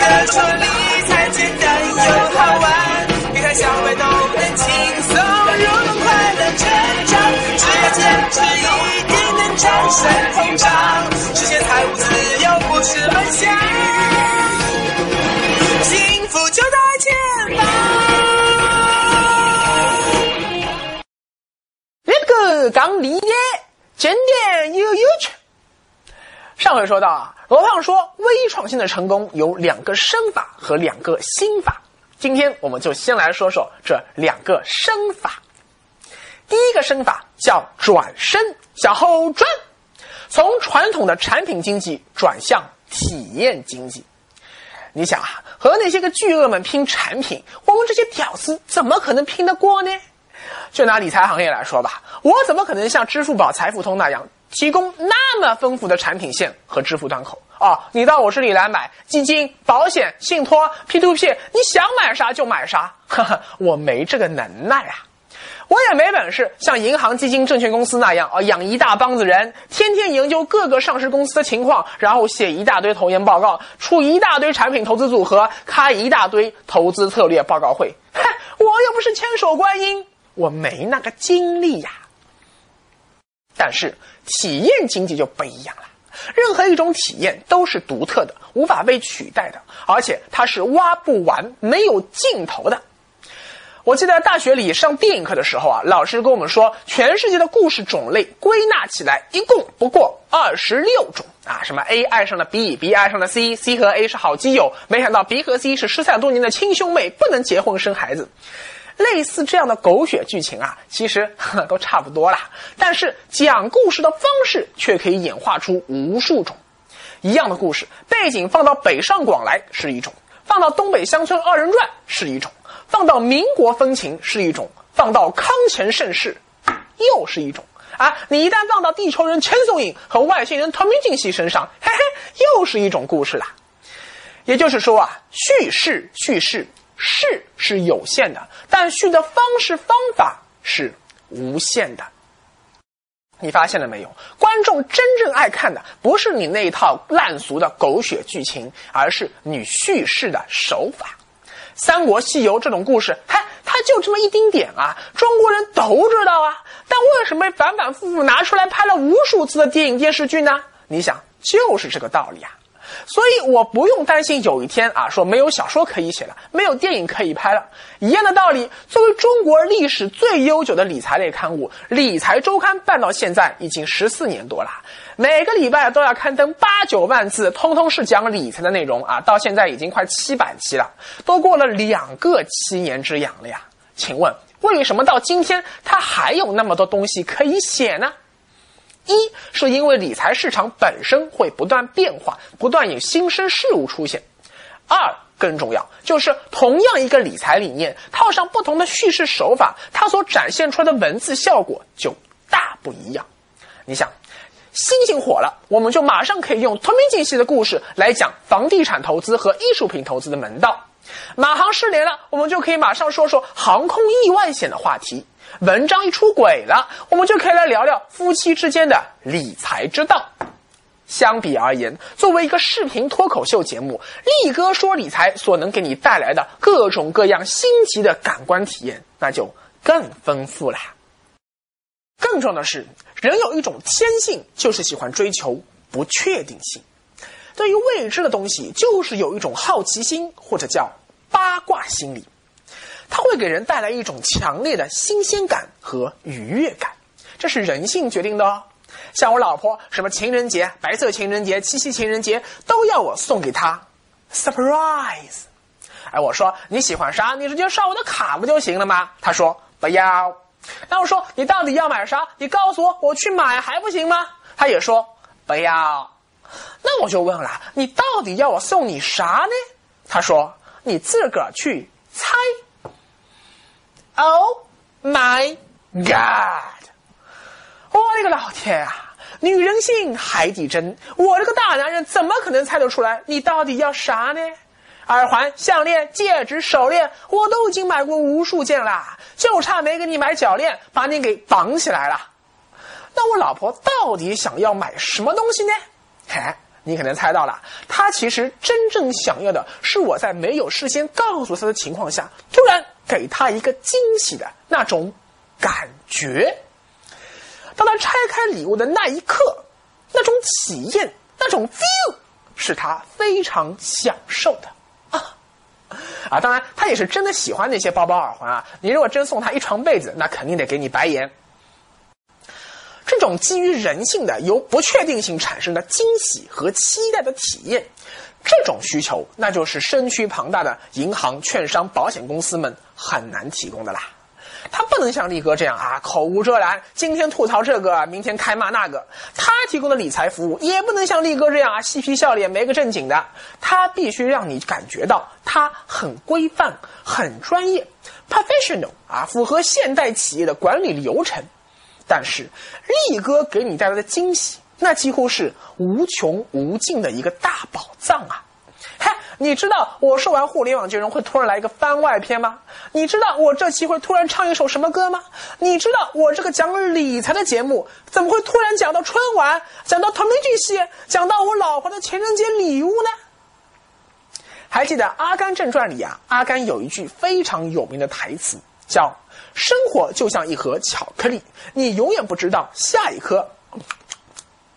得说理财简单又好玩，理财小白都能轻松入门，快乐成长，只要坚持一定能战胜通胀，实现财务自由不是梦想，幸福就在前方。那个刚理解，经典又有趣。上回说到啊，罗胖说微创新的成功有两个生法和两个心法。今天我们就先来说说这两个生法。第一个生法叫转身，向后转，从传统的产品经济转向体验经济。你想啊，和那些个巨鳄们拼产品，我们这些屌丝怎么可能拼得过呢？就拿理财行业来说吧，我怎么可能像支付宝、财付通那样提供那么丰富的产品线和支付端口啊？你到我这里来买基金、保险、信托、P to P，你想买啥就买啥，哈哈，我没这个能耐啊！我也没本事像银行、基金、证券公司那样啊，养一大帮子人，天天研究各个上市公司的情况，然后写一大堆投研报告，出一大堆产品投资组合，开一大堆投资策略报告会。哼，我又不是千手观音。我没那个精力呀。但是体验经济就不一样了，任何一种体验都是独特的，无法被取代的，而且它是挖不完、没有尽头的。我记得大学里上电影课的时候啊，老师跟我们说，全世界的故事种类归纳起来一共不过二十六种啊，什么 A 爱上了 B，B 爱上了 C，C 和 A 是好基友，没想到 B 和 C 是失散多年的亲兄妹，不能结婚生孩子。类似这样的狗血剧情啊，其实 都差不多啦。但是讲故事的方式却可以演化出无数种。一样的故事背景放到北上广来是一种，放到东北乡村二人转是一种，放到民国风情是一种，放到康乾盛世又是一种啊！你一旦放到地球人千颂伊和外星人唐明镜系身上，嘿嘿，又是一种故事啦。也就是说啊，叙事叙事。是是有限的，但叙的方式方法是无限的。你发现了没有？观众真正爱看的不是你那一套烂俗的狗血剧情，而是你叙事的手法。《三国西游》这种故事，嗨，它就这么一丁点啊，中国人都知道啊。但为什么反反复复拿出来拍了无数次的电影电视剧呢？你想，就是这个道理啊。所以我不用担心有一天啊，说没有小说可以写了，没有电影可以拍了。一样的道理，作为中国历史最悠久的理财类刊物，《理财周刊》办到现在已经十四年多了，每个礼拜都要刊登八九万字，通通是讲理财的内容啊！到现在已经快七百期了，都过了两个七年之痒了呀。请问，为什么到今天它还有那么多东西可以写呢？一是因为理财市场本身会不断变化，不断有新生事物出现；二更重要就是同样一个理财理念，套上不同的叙事手法，它所展现出来的文字效果就大不一样。你想，星星火了，我们就马上可以用同名竞系的故事来讲房地产投资和艺术品投资的门道；马航失联了，我们就可以马上说说航空意外险的话题。文章一出轨了，我们就可以来聊聊夫妻之间的理财之道。相比而言，作为一个视频脱口秀节目，力哥说理财所能给你带来的各种各样新奇的感官体验，那就更丰富了。更重要的是，人有一种天性，就是喜欢追求不确定性。对于未知的东西，就是有一种好奇心，或者叫八卦心理。它会给人带来一种强烈的新鲜感和愉悦感，这是人性决定的哦。像我老婆，什么情人节、白色情人节、七夕情人节，都要我送给她 surprise。哎，我说你喜欢啥，你直接刷我的卡不就行了吗？她说不要。那我说你到底要买啥？你告诉我，我去买还不行吗？她也说不要。那我就问了，你到底要我送你啥呢？她说你自个儿去猜。Oh my God！我的个老天啊！女人心海底针，我这个大男人怎么可能猜得出来你到底要啥呢？耳环、项链、戒指、手链，我都已经买过无数件了，就差没给你买脚链，把你给绑起来了。那我老婆到底想要买什么东西呢？嘿，你可能猜到了，他其实真正想要的是我在没有事先告诉他的情况下，突然给他一个惊喜的那种感觉。当他拆开礼物的那一刻，那种体验，那种 feel，是他非常享受的啊啊！当然，他也是真的喜欢那些包包耳环啊。你如果真送他一床被子，那肯定得给你白眼。这种基于人性的、由不确定性产生的惊喜和期待的体验，这种需求，那就是身躯庞大的银行、券商、保险公司们很难提供的啦。他不能像力哥这样啊，口无遮拦，今天吐槽这个，明天开骂那个。他提供的理财服务也不能像力哥这样啊，嬉皮笑脸，没个正经的。他必须让你感觉到他很规范、很专业，professional 啊，符合现代企业的管理流程。但是，力哥给你带来的惊喜，那几乎是无穷无尽的一个大宝藏啊！嗨，你知道我说完互联网金融会突然来一个番外篇吗？你知道我这期会突然唱一首什么歌吗？你知道我这个讲理财的节目怎么会突然讲到春晚，讲到同名巨戏，讲到我老婆的情人节礼物呢？还记得《阿甘正传》里啊，阿甘有一句非常有名的台词，叫。生活就像一盒巧克力，你永远不知道下一颗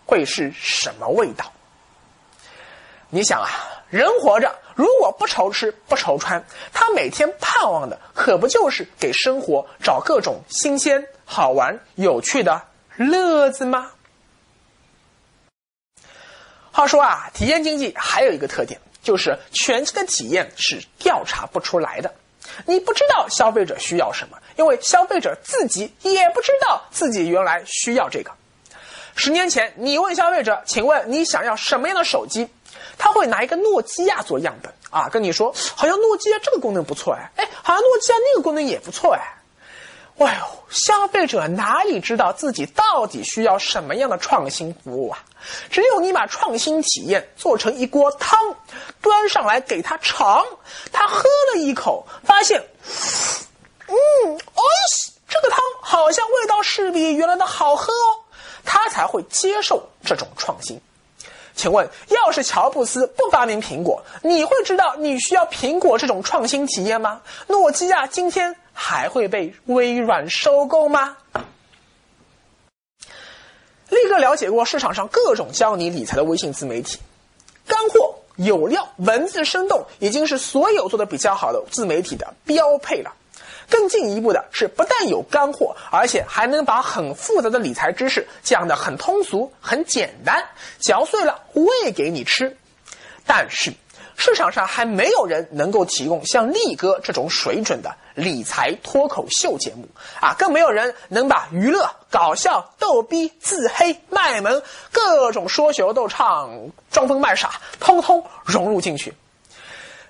会是什么味道。你想啊，人活着如果不愁吃不愁穿，他每天盼望的可不就是给生活找各种新鲜、好玩、有趣的乐子吗？话说啊，体验经济还有一个特点，就是全新的体验是调查不出来的。你不知道消费者需要什么，因为消费者自己也不知道自己原来需要这个。十年前，你问消费者：“请问你想要什么样的手机？”他会拿一个诺基亚做样本啊，跟你说：“好像诺基亚这个功能不错哎，哎，好像诺基亚那个功能也不错哎。”哎呦，消费者哪里知道自己到底需要什么样的创新服务啊？只有你把创新体验做成一锅汤，端上来给他尝，他喝了一口，发现，嗯，哦，这个汤好像味道是比原来的好喝哦，他才会接受这种创新。请问，要是乔布斯不发明苹果，你会知道你需要苹果这种创新体验吗？诺基亚今天还会被微软收购吗？立哥了解过市场上各种教你理财的微信自媒体，干货有料，文字生动，已经是所有做的比较好的自媒体的标配了。更进一步的是，不但有干货，而且还能把很复杂的理财知识讲得很通俗、很简单，嚼碎了喂给你吃。但是市场上还没有人能够提供像力哥这种水准的理财脱口秀节目啊，更没有人能把娱乐、搞笑、逗逼、自黑、卖萌各种说学逗唱、装疯卖傻，通通融入进去。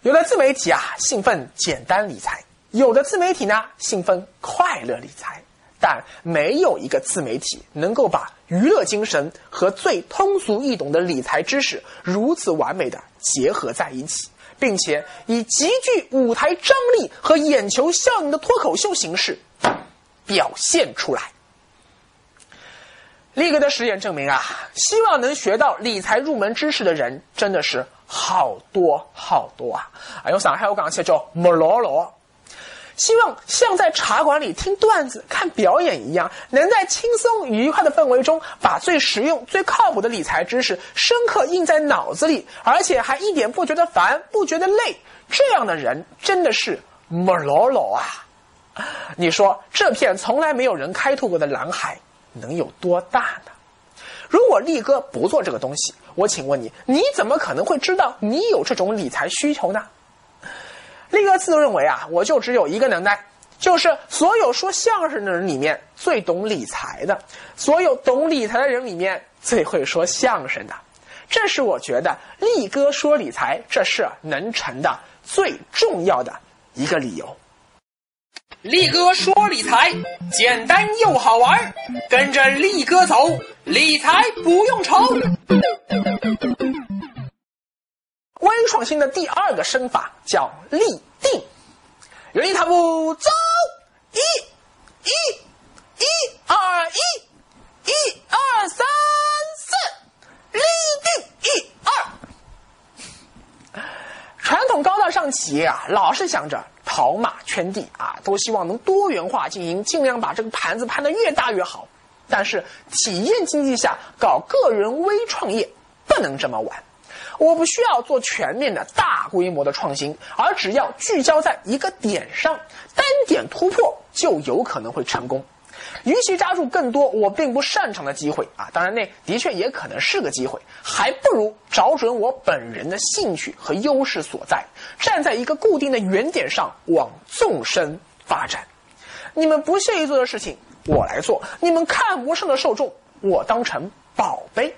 有的自媒体啊，兴奋简单理财。有的自媒体呢信奉快乐理财，但没有一个自媒体能够把娱乐精神和最通俗易懂的理财知识如此完美的结合在一起，并且以极具舞台张力和眼球效应的脱口秀形式表现出来。力哥的实验证明啊，希望能学到理财入门知识的人真的是好多好多啊！啊，用上海话讲起来叫莫罗罗。希望像在茶馆里听段子、看表演一样，能在轻松愉快的氛围中，把最实用、最靠谱的理财知识深刻印在脑子里，而且还一点不觉得烦、不觉得累。这样的人真的是莫老老啊！你说这片从来没有人开拓过的蓝海能有多大呢？如果力哥不做这个东西，我请问你，你怎么可能会知道你有这种理财需求呢？力哥自认为啊，我就只有一个能耐，就是所有说相声的人里面最懂理财的，所有懂理财的人里面最会说相声的。这是我觉得力哥说理财这事能成的最重要的一个理由。力哥说理财简单又好玩，跟着力哥走，理财不用愁。微创新的第二个身法叫立定，原地踏步走，一、一、一、二、一、一、二、三、四，立定，一、二、传统高大上企业啊，老是想着跑马圈地啊，都希望能多元化经营，尽量把这个盘子盘得越大越好。但是体验经济下搞个人微创业不能这么玩。我不需要做全面的大规模的创新，而只要聚焦在一个点上，单点突破就有可能会成功。与其抓住更多我并不擅长的机会啊，当然那的确也可能是个机会，还不如找准我本人的兴趣和优势所在，站在一个固定的原点上往纵深发展。你们不屑于做的事情，我来做；你们看不上的受众，我当成宝贝。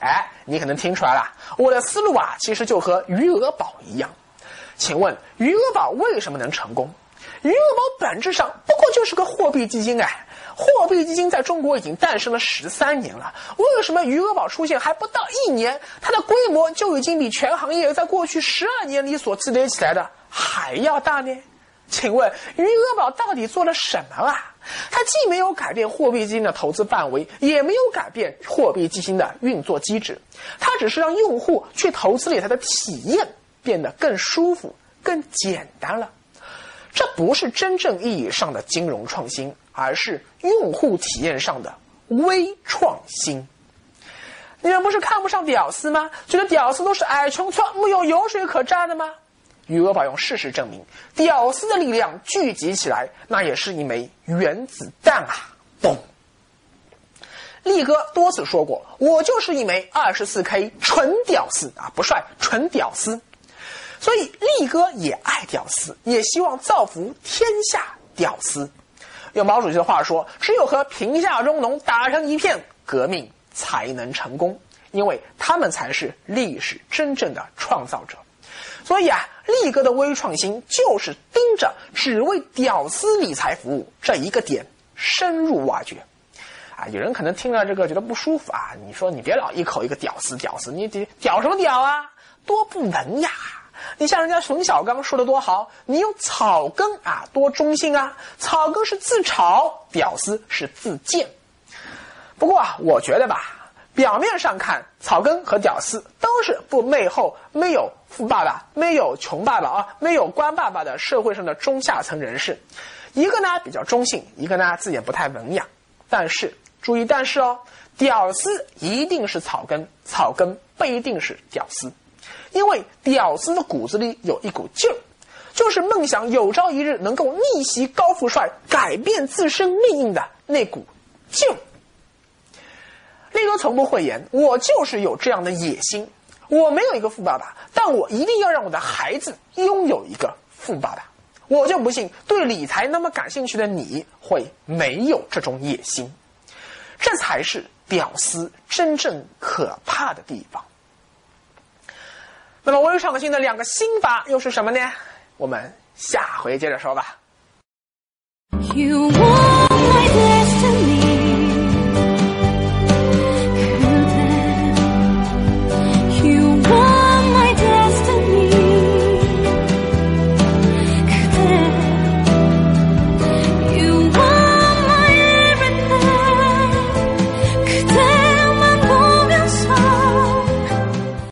哎，你可能听出来了，我的思路啊，其实就和余额宝一样。请问余额宝为什么能成功？余额宝本质上不过就是个货币基金哎，货币基金在中国已经诞生了十三年了，为什么余额宝出现还不到一年，它的规模就已经比全行业在过去十二年里所积累起来的还要大呢？请问余额宝到底做了什么啊？它既没有改变货币基金的投资范围，也没有改变货币基金的运作机制，它只是让用户去投资里它的体验变得更舒服、更简单了。这不是真正意义上的金融创新，而是用户体验上的微创新。你们不是看不上屌丝吗？觉得屌丝都是矮穷矬，没有油水可榨的吗？余额宝用事实证明，屌丝的力量聚集起来，那也是一枚原子弹啊！嘣！力哥多次说过，我就是一枚二十四 K 纯屌丝啊，不帅，纯屌丝。所以力哥也爱屌丝，也希望造福天下屌丝。用毛主席的话说，只有和贫下中农打成一片，革命才能成功，因为他们才是历史真正的创造者。所以啊，力哥的微创新就是盯着只为屌丝理财服务这一个点深入挖掘。啊，有人可能听了这个觉得不舒服啊，你说你别老一口一个屌丝屌丝，你屌什么屌啊？多不文雅！你像人家冯小刚说的多好，你用草根啊，多中性啊！草根是自嘲，屌丝是自贱。不过啊，我觉得吧。表面上看，草根和屌丝都是不背后没有富爸爸、没有穷爸爸啊、没有官爸爸的社会上的中下层人士。一个呢比较中性，一个呢字眼不太文雅。但是注意，但是哦，屌丝一定是草根，草根不一定是屌丝，因为屌丝的骨子里有一股劲儿，就是梦想有朝一日能够逆袭高富帅，改变自身命运的那股劲儿儿。力哥从不讳言，我就是有这样的野心。我没有一个富爸爸，但我一定要让我的孩子拥有一个富爸爸。我就不信对理财那么感兴趣的你会没有这种野心。这才是屌丝真正可怕的地方。那么微创新的两个心法又是什么呢？我们下回接着说吧。You